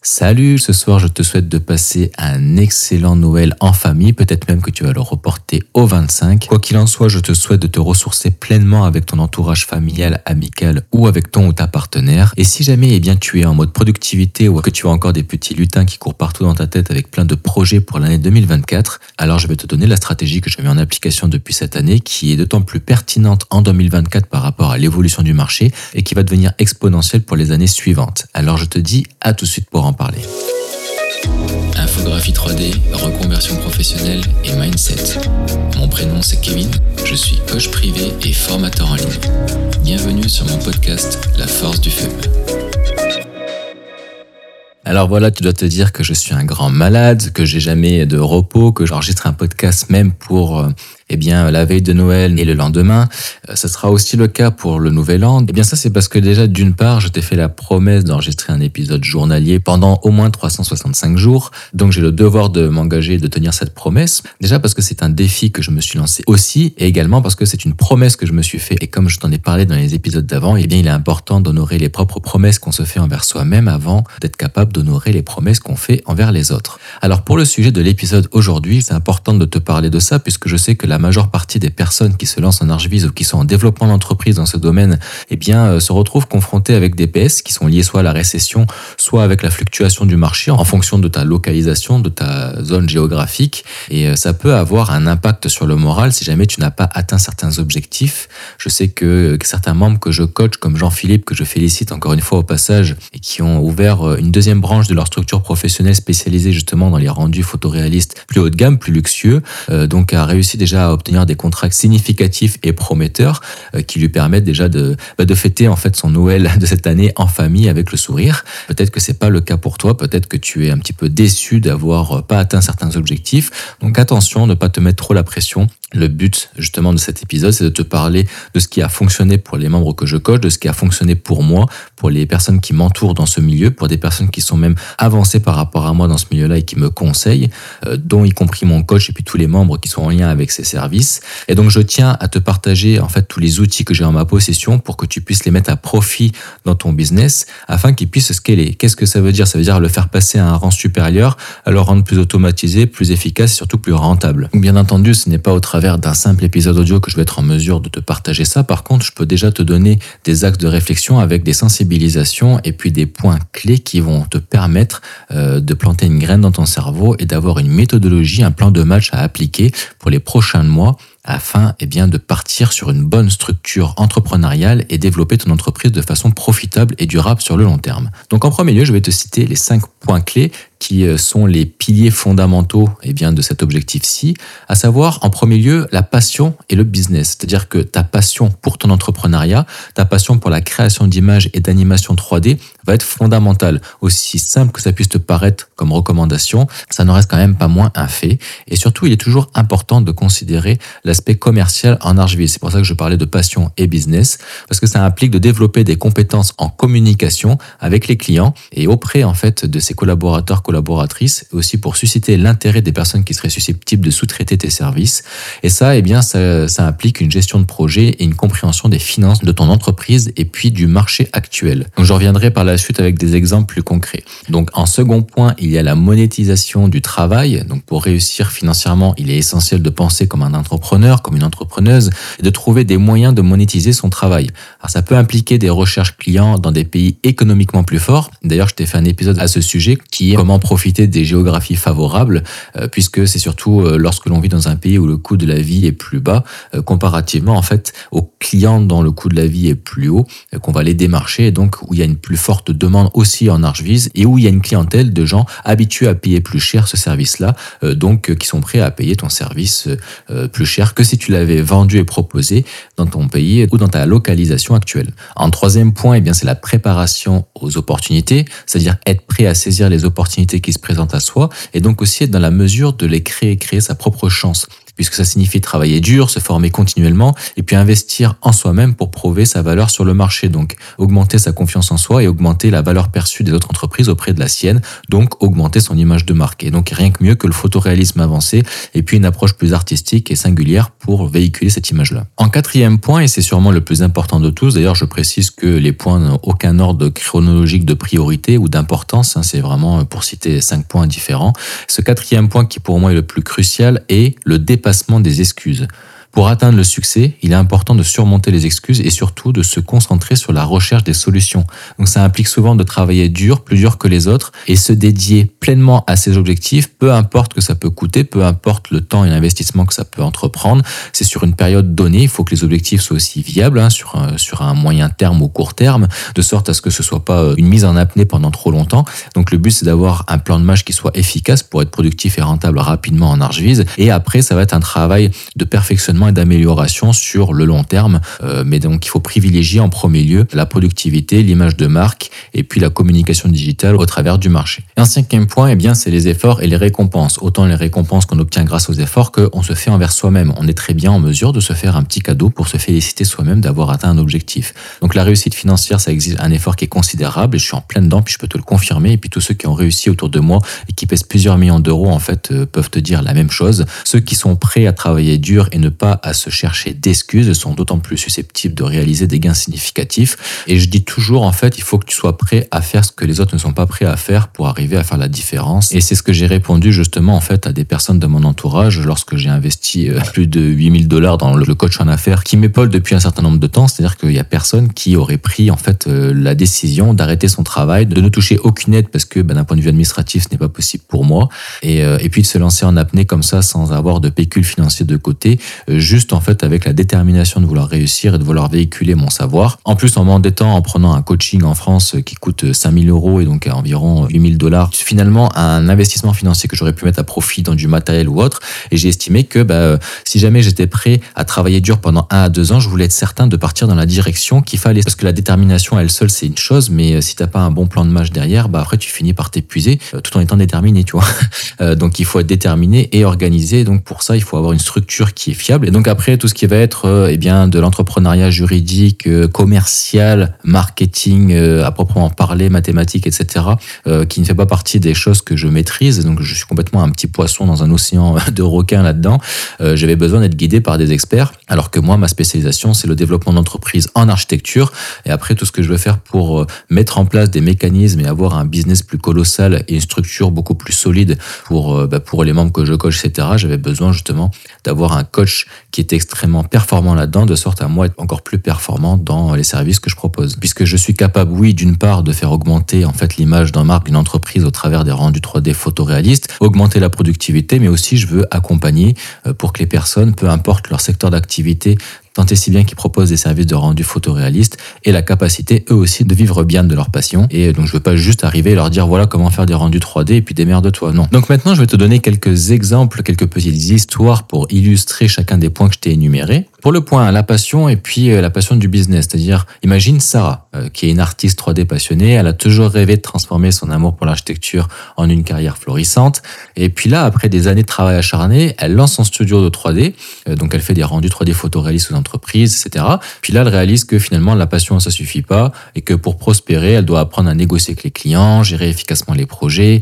Salut, ce soir je te souhaite de passer un excellent Noël en famille, peut-être même que tu vas le reporter au 25. Quoi qu'il en soit, je te souhaite de te ressourcer pleinement avec ton entourage familial, amical ou avec ton ou ta partenaire. Et si jamais eh bien, tu es en mode productivité ou que tu as encore des petits lutins qui courent partout dans ta tête avec plein de projets pour l'année 2024, alors je vais te donner la stratégie que je mets en application depuis cette année qui est d'autant plus pertinente en 2024 par rapport à l'évolution du marché et qui va devenir exponentielle pour les années suivantes. Alors je te dis à tout de suite pour en parler. Infographie 3D, reconversion professionnelle et mindset. Mon prénom c'est Kevin, je suis coach privé et formateur en ligne. Bienvenue sur mon podcast La force du feu. Alors voilà, tu dois te dire que je suis un grand malade, que j'ai jamais de repos, que j'enregistre un podcast même pour euh, eh bien, la veille de Noël et le lendemain. Euh, ce sera aussi le cas pour le Nouvel An. Eh bien, ça, c'est parce que déjà, d'une part, je t'ai fait la promesse d'enregistrer un épisode journalier pendant au moins 365 jours. Donc, j'ai le devoir de m'engager de tenir cette promesse. Déjà parce que c'est un défi que je me suis lancé aussi et également parce que c'est une promesse que je me suis fait. Et comme je t'en ai parlé dans les épisodes d'avant, eh bien, il est important d'honorer les propres promesses qu'on se fait envers soi-même avant d'être capable d'honorer les promesses qu'on fait envers les autres. Alors, pour le sujet de l'épisode aujourd'hui, c'est important de te parler de ça puisque je sais que la majeure partie des personnes qui se lancent en archivise ou qui sont en développement d'entreprise dans ce domaine, eh bien, euh, se retrouvent confrontées avec des PS qui sont liés soit à la récession, soit avec la fluctuation du marché en fonction de ta localisation, de ta zone géographique. Et euh, ça peut avoir un impact sur le moral si jamais tu n'as pas atteint certains objectifs. Je sais que, que certains membres que je coach, comme Jean-Philippe, que je félicite encore une fois au passage, et qui ont ouvert euh, une deuxième branche de leur structure professionnelle spécialisée justement dans les rendus photoréalistes plus haut de gamme, plus luxueux, donc a réussi déjà à obtenir des contrats significatifs et prometteurs euh, qui lui permettent déjà de, bah, de fêter en fait son Noël de cette année en famille avec le sourire. Peut-être que c'est pas le cas pour toi, peut-être que tu es un petit peu déçu d'avoir euh, pas atteint certains objectifs. Donc attention, ne pas te mettre trop la pression. Le but justement de cet épisode, c'est de te parler de ce qui a fonctionné pour les membres que je coach, de ce qui a fonctionné pour moi, pour les personnes qui m'entourent dans ce milieu, pour des personnes qui sont même avancées par rapport à moi dans ce milieu-là et qui me conseillent, euh, dont y compris mon coach et puis tous les membres qui sont en lien avec ces Et donc je tiens à te partager en fait tous les outils que j'ai en ma possession pour que tu puisses les mettre à profit dans ton business afin qu'ils puissent scaler. Qu'est-ce que ça veut dire? Ça veut dire le faire passer à un rang supérieur, à le rendre plus automatisé, plus efficace et surtout plus rentable. Bien entendu, ce n'est pas au travers d'un simple épisode audio que je vais être en mesure de te partager ça. Par contre, je peux déjà te donner des axes de réflexion avec des sensibilisations et puis des points clés qui vont te permettre euh, de planter une graine dans ton cerveau et d'avoir une méthodologie, un plan de match à appliquer pour les prochains mois afin eh bien, de partir sur une bonne structure entrepreneuriale et développer ton entreprise de façon profitable et durable sur le long terme. Donc en premier lieu, je vais te citer les cinq points clés qui euh, sont les piliers fondamentaux eh bien, de cet objectif-ci, à savoir en premier lieu la passion et le business. C'est-à-dire que ta passion pour ton entrepreneuriat, ta passion pour la création d'images et d'animations 3D va être fondamentale. Aussi simple que ça puisse te paraître comme recommandation, ça ne reste quand même pas moins un fait. Et surtout, il est toujours important de considérer l'aspect commercial en Archville. C'est pour ça que je parlais de passion et business, parce que ça implique de développer des compétences en communication avec les clients et auprès en fait de ses collaborateurs collaboratrices, aussi pour susciter l'intérêt des personnes qui seraient susceptibles de sous-traiter tes services. Et ça, eh bien, ça, ça implique une gestion de projet et une compréhension des finances de ton entreprise et puis du marché actuel. Donc, je reviendrai par la suite avec des exemples plus concrets. Donc, en second point, il y a la monétisation du travail. Donc, pour réussir financièrement, il est essentiel de penser comme un entrepreneur, comme une entrepreneuse, et de trouver des moyens de monétiser son travail. Alors, ça peut impliquer des recherches clients dans des pays économiquement plus forts. D'ailleurs, je t'ai fait un épisode à ce sujet qui est comment profiter des géographies favorables, euh, puisque c'est surtout euh, lorsque l'on vit dans un pays où le coût de la vie est plus bas, euh, comparativement en fait aux clients dont le coût de la vie est plus haut, qu'on va les démarcher, et donc où il y a une plus forte demande aussi en Archvise, et où il y a une clientèle de gens habitués à payer plus cher ce service-là, donc qui sont prêts à payer ton service plus cher que si tu l'avais vendu et proposé dans ton pays ou dans ta localisation actuelle. En troisième point, eh c'est la préparation aux opportunités, c'est-à-dire être prêt à saisir les opportunités qui se présentent à soi et donc aussi être dans la mesure de les créer, créer sa propre chance. Puisque ça signifie travailler dur, se former continuellement, et puis investir en soi-même pour prouver sa valeur sur le marché. Donc augmenter sa confiance en soi et augmenter la valeur perçue des autres entreprises auprès de la sienne, donc augmenter son image de marque. Et donc rien que mieux que le photoréalisme avancé, et puis une approche plus artistique et singulière pour véhiculer cette image-là. En quatrième point, et c'est sûrement le plus important de tous, d'ailleurs je précise que les points n'ont aucun ordre chronologique de priorité ou d'importance, hein, c'est vraiment pour citer cinq points différents. Ce quatrième point qui pour moi est le plus crucial est le dépassement des excuses. Pour atteindre le succès, il est important de surmonter les excuses et surtout de se concentrer sur la recherche des solutions. Donc ça implique souvent de travailler dur, plus dur que les autres, et se dédier pleinement à ses objectifs, peu importe que ça peut coûter, peu importe le temps et l'investissement que ça peut entreprendre. C'est sur une période donnée, il faut que les objectifs soient aussi viables, hein, sur, un, sur un moyen terme ou court terme, de sorte à ce que ce soit pas euh, une mise en apnée pendant trop longtemps. Donc le but c'est d'avoir un plan de match qui soit efficace pour être productif et rentable rapidement en archvise. Et après, ça va être un travail de perfectionnement d'amélioration sur le long terme. Euh, mais donc, il faut privilégier en premier lieu la productivité, l'image de marque et puis la communication digitale au travers du marché. Et un cinquième point, eh bien, c'est les efforts et les récompenses. Autant les récompenses qu'on obtient grâce aux efforts qu'on se fait envers soi-même. On est très bien en mesure de se faire un petit cadeau pour se féliciter soi-même d'avoir atteint un objectif. Donc, la réussite financière, ça exige un effort qui est considérable et je suis en plein dedans, puis je peux te le confirmer. Et puis, tous ceux qui ont réussi autour de moi et qui pèsent plusieurs millions d'euros, en fait, euh, peuvent te dire la même chose. Ceux qui sont prêts à travailler dur et ne pas à se chercher d'excuses sont d'autant plus susceptibles de réaliser des gains significatifs. Et je dis toujours, en fait, il faut que tu sois prêt à faire ce que les autres ne sont pas prêts à faire pour arriver à faire la différence. Et c'est ce que j'ai répondu justement, en fait, à des personnes de mon entourage lorsque j'ai investi euh, plus de 8000 dollars dans le coach en affaires qui m'épaule depuis un certain nombre de temps. C'est-à-dire qu'il y a personne qui aurait pris, en fait, euh, la décision d'arrêter son travail, de ne toucher aucune aide parce que, ben, d'un point de vue administratif, ce n'est pas possible pour moi. Et, euh, et puis de se lancer en apnée comme ça sans avoir de pécule financier de côté, juste en fait avec la détermination de vouloir réussir et de vouloir véhiculer mon savoir. En plus, en m'endettant, en prenant un coaching en France qui coûte 5000 euros et donc à environ 8000 dollars, finalement un investissement financier que j'aurais pu mettre à profit dans du matériel ou autre. Et j'ai estimé que bah, si jamais j'étais prêt à travailler dur pendant un à deux ans, je voulais être certain de partir dans la direction qu'il fallait. Parce que la détermination, elle seule, c'est une chose, mais euh, si t'as pas un bon plan de match derrière, bah après tu finis par t'épuiser euh, tout en étant déterminé, tu vois. Euh, donc il faut être déterminé et organisé. Donc pour ça, il faut avoir une structure qui est fiable. Donc après tout ce qui va être euh, eh bien de l'entrepreneuriat juridique, euh, commercial, marketing euh, à proprement parler, mathématiques, etc., qui ne fait pas partie des choses que je maîtrise. Donc je suis complètement un petit poisson dans un océan de requins là-dedans. J'avais besoin d'être guidé par des experts, alors que moi, ma spécialisation, c'est le développement d'entreprises en architecture. Et après, tout ce que je veux faire pour mettre en place des mécanismes et avoir un business plus colossal et une structure beaucoup plus solide pour, bah, pour les membres que je coach, etc., j'avais besoin justement d'avoir un coach qui était extrêmement performant là-dedans, de sorte à moi être encore plus performant dans les services que je propose. Puisque je suis capable, oui, d'une part, de faire augmenter en fait l'image d'un marque, d'une entreprise au travers des rendus 3D photoréalistes, augmenter la productivité, mais aussi je veux accompagner euh, pour que les personnes, peu importe leur secteur d'activité, tant et si bien qu'ils proposent des services de rendu photoréaliste et la capacité eux aussi de vivre bien de leur passion. Et donc je veux pas juste arriver et leur dire voilà comment faire des rendus 3D et puis de toi Non. Donc maintenant je vais te donner quelques exemples, quelques petites histoires pour illustrer chacun des points que je t'ai énumérés. Pour le point, la passion et puis euh, la passion du business, c'est-à-dire, imagine Sarah, euh, qui est une artiste 3D passionnée, elle a toujours rêvé de transformer son amour pour l'architecture en une carrière florissante. Et puis là, après des années de travail acharné, elle lance son studio de 3D, euh, donc elle fait des rendus 3D photoréalistes aux entreprises, etc. Puis là, elle réalise que finalement, la passion, ça suffit pas et que pour prospérer, elle doit apprendre à négocier avec les clients, gérer efficacement les projets,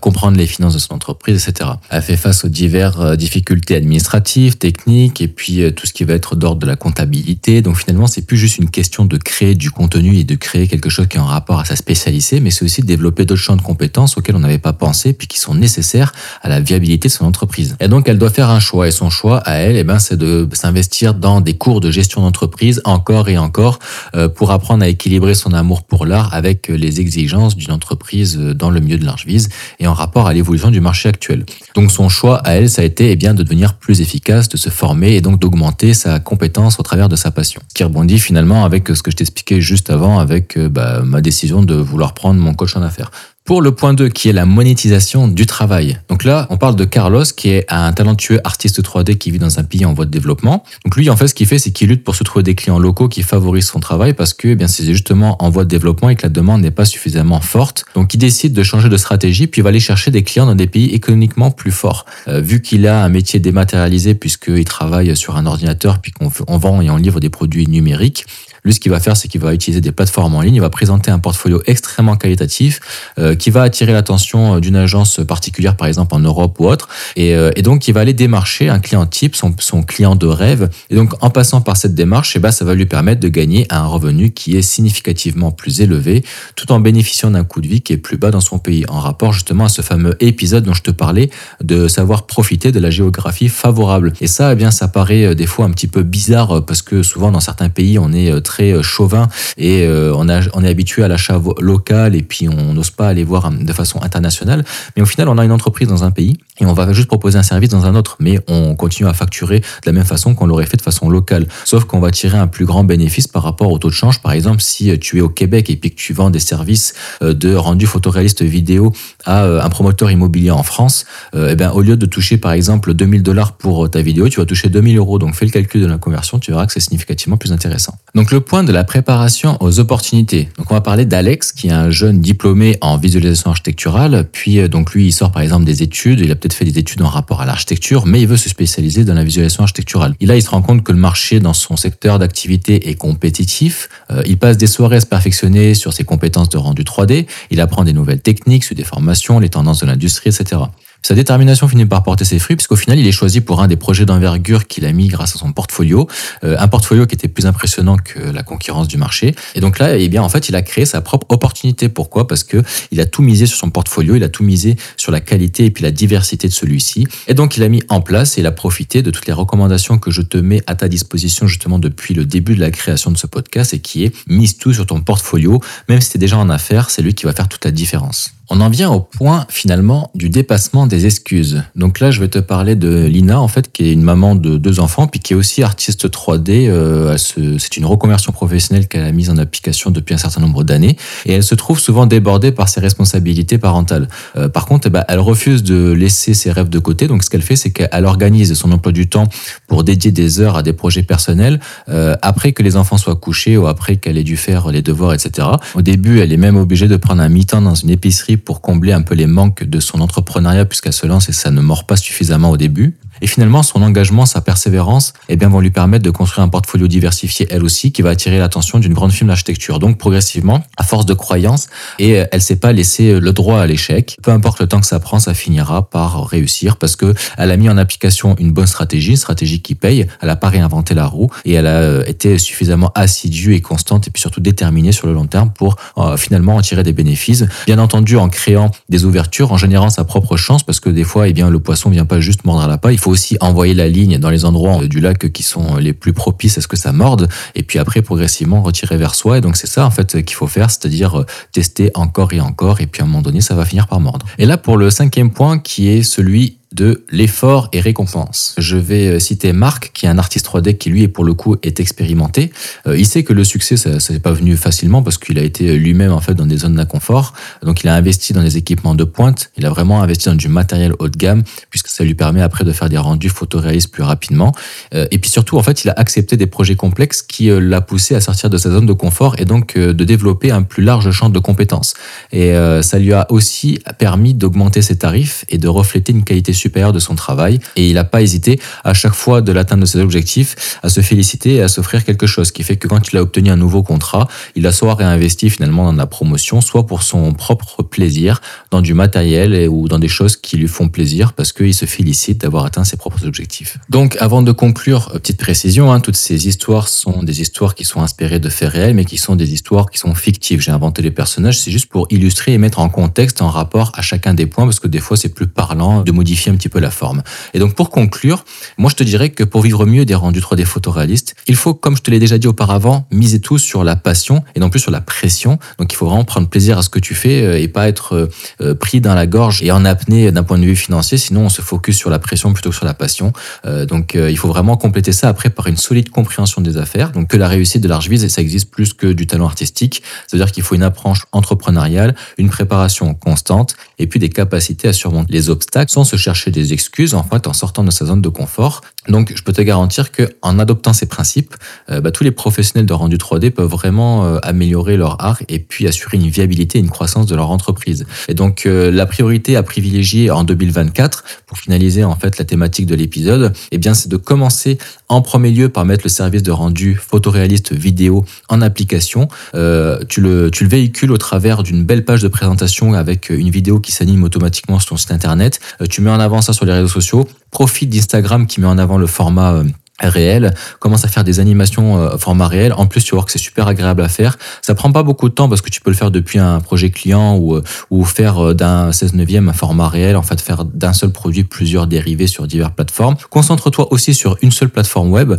comprendre les finances de son entreprise, etc. Elle fait face aux diverses difficultés administratives, techniques et puis tout ce qui va d'ordre de la comptabilité. Donc finalement, c'est plus juste une question de créer du contenu et de créer quelque chose qui est en rapport à sa spécialité, mais c'est aussi de développer d'autres champs de compétences auxquels on n'avait pas pensé, puis qui sont nécessaires à la viabilité de son entreprise. Et donc, elle doit faire un choix. Et son choix à elle, eh ben, c'est de s'investir dans des cours de gestion d'entreprise encore et encore euh, pour apprendre à équilibrer son amour pour l'art avec les exigences d'une entreprise dans le milieu de l'archvise et en rapport à l'évolution du marché actuel. Donc, son choix à elle, ça a été eh bien, de devenir plus efficace, de se former et donc d'augmenter sa compétence au travers de sa passion. Qui rebondit finalement avec ce que je t'expliquais juste avant, avec euh, bah, ma décision de vouloir prendre mon coach en affaires. Pour le point 2 qui est la monétisation du travail. Donc là, on parle de Carlos qui est un talentueux artiste 3D qui vit dans un pays en voie de développement. Donc lui, en fait, ce qu'il fait, c'est qu'il lutte pour se trouver des clients locaux qui favorisent son travail parce que eh bien c'est justement en voie de développement et que la demande n'est pas suffisamment forte. Donc il décide de changer de stratégie puis il va aller chercher des clients dans des pays économiquement plus forts. Euh, vu qu'il a un métier dématérialisé puisqu'il travaille sur un ordinateur puis qu'on vend et on livre des produits numériques, lui, ce qu'il va faire, c'est qu'il va utiliser des plateformes en ligne, il va présenter un portfolio extrêmement qualitatif euh, qui va attirer l'attention euh, d'une agence particulière, par exemple en Europe ou autre, et, euh, et donc il va aller démarcher un client type, son, son, client de rêve, et donc en passant par cette démarche, eh ben, ça va lui permettre de gagner un revenu qui est significativement plus élevé, tout en bénéficiant d'un coût de vie qui est plus bas dans son pays, en rapport justement à ce fameux épisode dont je te parlais, de savoir profiter de la géographie favorable. Et ça, eh bien, ça paraît des fois un petit peu bizarre parce que souvent dans certains pays, on est très euh, chauvin et euh, on, on est habitué à l'achat local et puis on n'ose pas aller voir de façon internationale. Mais au final, on a une entreprise dans un pays et on va juste proposer un service dans un autre, mais on continue à facturer de la même façon qu'on l'aurait fait de façon locale. Sauf qu'on va tirer un plus grand bénéfice par rapport au taux de change. Par exemple, si tu es au Québec et puis que tu vends des services euh, de rendu photoréaliste vidéo à un promoteur immobilier en France, eh ben, au lieu de toucher par exemple 2000 dollars pour ta vidéo, tu vas toucher 2000 euros. Donc fais le calcul de la conversion, tu verras que c'est significativement plus intéressant. Donc le point de la préparation aux opportunités. Donc on va parler d'Alex qui est un jeune diplômé en visualisation architecturale, puis euh, donc lui il sort par exemple des études, il a peut-être fait des études en rapport à l'architecture, mais il veut se spécialiser dans la visualisation architecturale. Et là il se rend compte que le marché dans son secteur d'activité est compétitif, euh, il passe des soirées à se perfectionner sur ses compétences de rendu 3D, il apprend des nouvelles techniques, sur des formations, les tendances de l'industrie, etc. Sa détermination finit par porter ses fruits, puisqu'au final, il est choisi pour un des projets d'envergure qu'il a mis grâce à son portfolio, euh, un portfolio qui était plus impressionnant que la concurrence du marché. Et donc là, eh bien, en fait, il a créé sa propre opportunité. Pourquoi? Parce que il a tout misé sur son portfolio, il a tout misé sur la qualité et puis la diversité de celui-ci. Et donc, il a mis en place et il a profité de toutes les recommandations que je te mets à ta disposition justement depuis le début de la création de ce podcast et qui est mise tout sur ton portfolio. Même si tu es déjà en affaires, c'est lui qui va faire toute la différence. On en vient au point finalement du dépassement des excuses. Donc là, je vais te parler de Lina, en fait, qui est une maman de deux enfants, puis qui est aussi artiste 3D. Euh, c'est une reconversion professionnelle qu'elle a mise en application depuis un certain nombre d'années, et elle se trouve souvent débordée par ses responsabilités parentales. Euh, par contre, eh ben, elle refuse de laisser ses rêves de côté. Donc ce qu'elle fait, c'est qu'elle organise son emploi du temps pour dédier des heures à des projets personnels euh, après que les enfants soient couchés ou après qu'elle ait dû faire les devoirs, etc. Au début, elle est même obligée de prendre un mi-temps dans une épicerie pour combler un peu les manques de son entrepreneuriat puisqu'elle se lance ça ne mord pas suffisamment au début. Et finalement, son engagement, sa persévérance, eh bien, vont lui permettre de construire un portfolio diversifié, elle aussi, qui va attirer l'attention d'une grande firme d'architecture. Donc, progressivement, à force de croyance, et euh, elle s'est pas laissé euh, le droit à l'échec. Peu importe le temps que ça prend, ça finira par réussir parce que elle a mis en application une bonne stratégie, une stratégie qui paye. Elle a pas réinventé la roue et elle a euh, été suffisamment assidue et constante et puis surtout déterminée sur le long terme pour finalement en tirer des bénéfices. Bien entendu, en créant des ouvertures, en générant sa propre chance parce que des fois, eh bien, le poisson vient pas juste mordre à la paille. Il faut aussi envoyer la ligne dans les endroits du lac qui sont les plus propices à ce que ça morde, et puis après progressivement retirer vers soi. Et donc c'est ça en fait qu'il faut faire, c'est-à-dire euh, tester encore et encore, et puis à un moment donné ça va finir par mordre. Et là pour le cinquième point qui est celui de l'effort et récompense. Je vais euh, citer Marc, qui est un artiste 3D qui lui, pour le coup, est expérimenté. Euh, il sait que le succès, ça n'est pas venu facilement parce qu'il a été lui-même en fait dans des zones d'inconfort. Donc il a investi dans des équipements de pointe. Il a vraiment investi dans du matériel haut de gamme puisque ça lui permet après de faire des rendus photoréalistes plus rapidement. Euh, et puis surtout, en fait, il a accepté des projets complexes qui l'a poussé à sortir de sa zone de confort et donc de développer un plus large champ de compétences. Et ça lui a aussi permis d'augmenter ses tarifs et de refléter une qualité supérieur de son travail et il n'a pas hésité à chaque fois de l'atteinte de ses objectifs à se féliciter et à s'offrir quelque chose, qui fait que quand il a obtenu un nouveau contrat, il a soit réinvesti finalement dans la promotion, soit pour son propre plaisir, dans du matériel ou dans des choses qui lui font plaisir parce qu'il se félicite d'avoir atteint ses propres objectifs. Donc avant de conclure, euh, petite précision, hein, toutes ces histoires sont des histoires qui sont inspirées de faits réels, mais qui sont des histoires qui sont fictives. J'ai inventé les personnages, c'est juste pour illustrer et mettre en contexte en rapport à chacun des points, parce que des fois c'est plus parlant de modifier un petit peu la forme. Et donc pour conclure, moi je te dirais que pour vivre mieux des rendus 3D photoréalistes, il faut, comme je te l'ai déjà dit auparavant, miser tout sur la passion et non plus sur la pression. Donc il faut vraiment prendre plaisir à ce que tu fais euh, et pas être euh, euh, pris dans la gorge et en apnée d'un point de vue financier. Sinon on se focus sur la pression plutôt que sur la passion. Donc il faut vraiment compléter ça après par une solide compréhension des affaires. Donc que la réussite de l'Archviz, ça existe plus que du talent artistique. C'est-à-dire qu'il faut une approche entrepreneuriale, une préparation constante et puis des capacités à surmonter les obstacles sans se chercher des excuses en en sortant de sa zone de confort. Donc je peux te garantir que en adoptant ces principes, euh, bah, tous les professionnels de rendu 3D peuvent vraiment euh, améliorer leur art et puis assurer une viabilité et une croissance de leur entreprise. Et donc euh, la priorité à privilégier en 2024 pour finaliser en fait la thématique de l'épisode, eh bien c'est de commencer en premier lieu par mettre le service de rendu photoréaliste vidéo en application. tu, le, tu le véhicules au travers d'une belle page de présentation avec une vidéo qui s'anime automatiquement sur ton site internet. tu mets en avant ça sur les réseaux sociaux. Profite d'Instagram qui met en avant le format réel, commence à faire des animations euh, format réel. En plus, tu vois que c'est super agréable à faire. Ça prend pas beaucoup de temps parce que tu peux le faire depuis un projet client ou, euh, ou faire euh, d'un 16 neuvième un format réel, en fait, faire d'un seul produit plusieurs dérivés sur diverses plateformes. Concentre-toi aussi sur une seule plateforme web,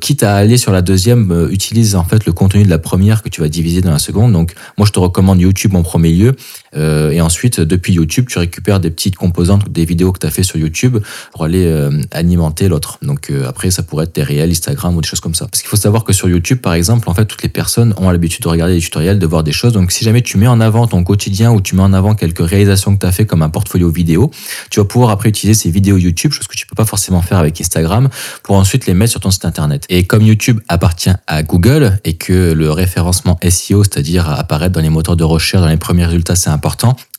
quitte à aller sur la deuxième, utilise en fait le contenu de la première que tu vas diviser dans la seconde. Donc, moi, je te recommande YouTube en premier lieu. Et ensuite, depuis YouTube, tu récupères des petites composantes, des vidéos que tu as fait sur YouTube pour aller alimenter l'autre. Donc, après, ça pourrait être des réels Instagram ou des choses comme ça. Parce qu'il faut savoir que sur YouTube, par exemple, en fait, toutes les personnes ont l'habitude de regarder des tutoriels, de voir des choses. Donc, si jamais tu mets en avant ton quotidien ou tu mets en avant quelques réalisations que tu as fait comme un portfolio vidéo, tu vas pouvoir après utiliser ces vidéos YouTube, chose que tu peux pas forcément faire avec Instagram, pour ensuite les mettre sur ton site internet. Et comme YouTube appartient à Google et que le référencement SEO, c'est-à-dire apparaître dans les moteurs de recherche, dans les premiers résultats, c'est important,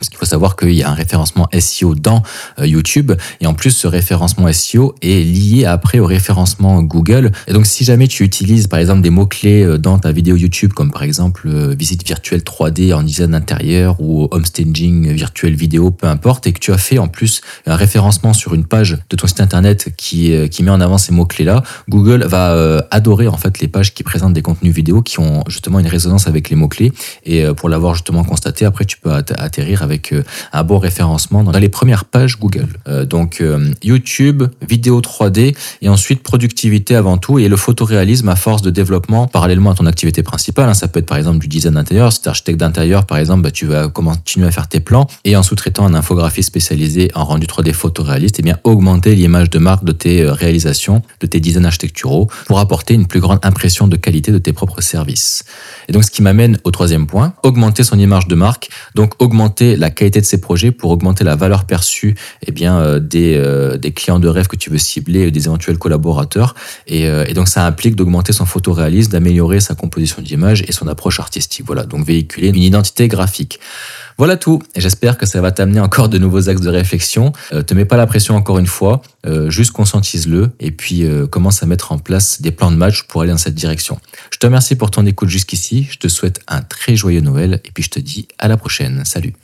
parce qu'il faut savoir qu'il y a un référencement SEO dans euh, YouTube et en plus ce référencement SEO est lié après au référencement Google. Et donc si jamais tu utilises par exemple des mots-clés euh, dans ta vidéo YouTube comme par exemple euh, visite virtuelle 3D en design intérieur ou homestaging virtuel vidéo, peu importe, et que tu as fait en plus un référencement sur une page de ton site internet qui, qui met en avant ces mots-clés-là, Google va adorer en fait les pages qui présentent des contenus vidéo qui ont justement une résonance avec les mots-clés. Et pour l'avoir justement constaté, après tu peux atterrir avec euh, un bon référencement dans les premières pages Google. Euh, donc euh, YouTube, vidéo 3D et ensuite productivité avant tout et le photoréalisme à force de développement parallèlement à ton activité principale. Hein. ça peut être par exemple du design d'intérieur. Si tu es architecte d'intérieur, par exemple, bah, tu vas continuer à faire tes plans et en sous-traitant un infographie spécialisé en rendu 3D photoréaliste, et eh bien augmenter l'image de marque de tes réalisations, de tes designs architecturaux pour apporter une plus grande impression de qualité de tes propres services. Et donc ce qui m'amène au troisième point, augmenter son image de marque, donc augmenter la qualité de ces projets pour augmenter la valeur perçue eh bien, euh, des, euh, des clients de rêve que tu veux cibler, des éventuels collaborateurs. Et, euh, et donc ça implique d'augmenter son photoréalisme, d'améliorer sa composition d'image et son approche artistique. Voilà, donc véhiculer une identité graphique. Voilà tout. J'espère que ça va t'amener encore de nouveaux axes de réflexion. Euh, te mets pas la pression encore une fois. Euh, juste conscientise-le et puis commence à mettre en place des plans de match pour aller dans cette direction. Je te remercie pour ton écoute jusqu'ici. Je te souhaite un très joyeux Noël et puis je te dis à la prochaine. Salut.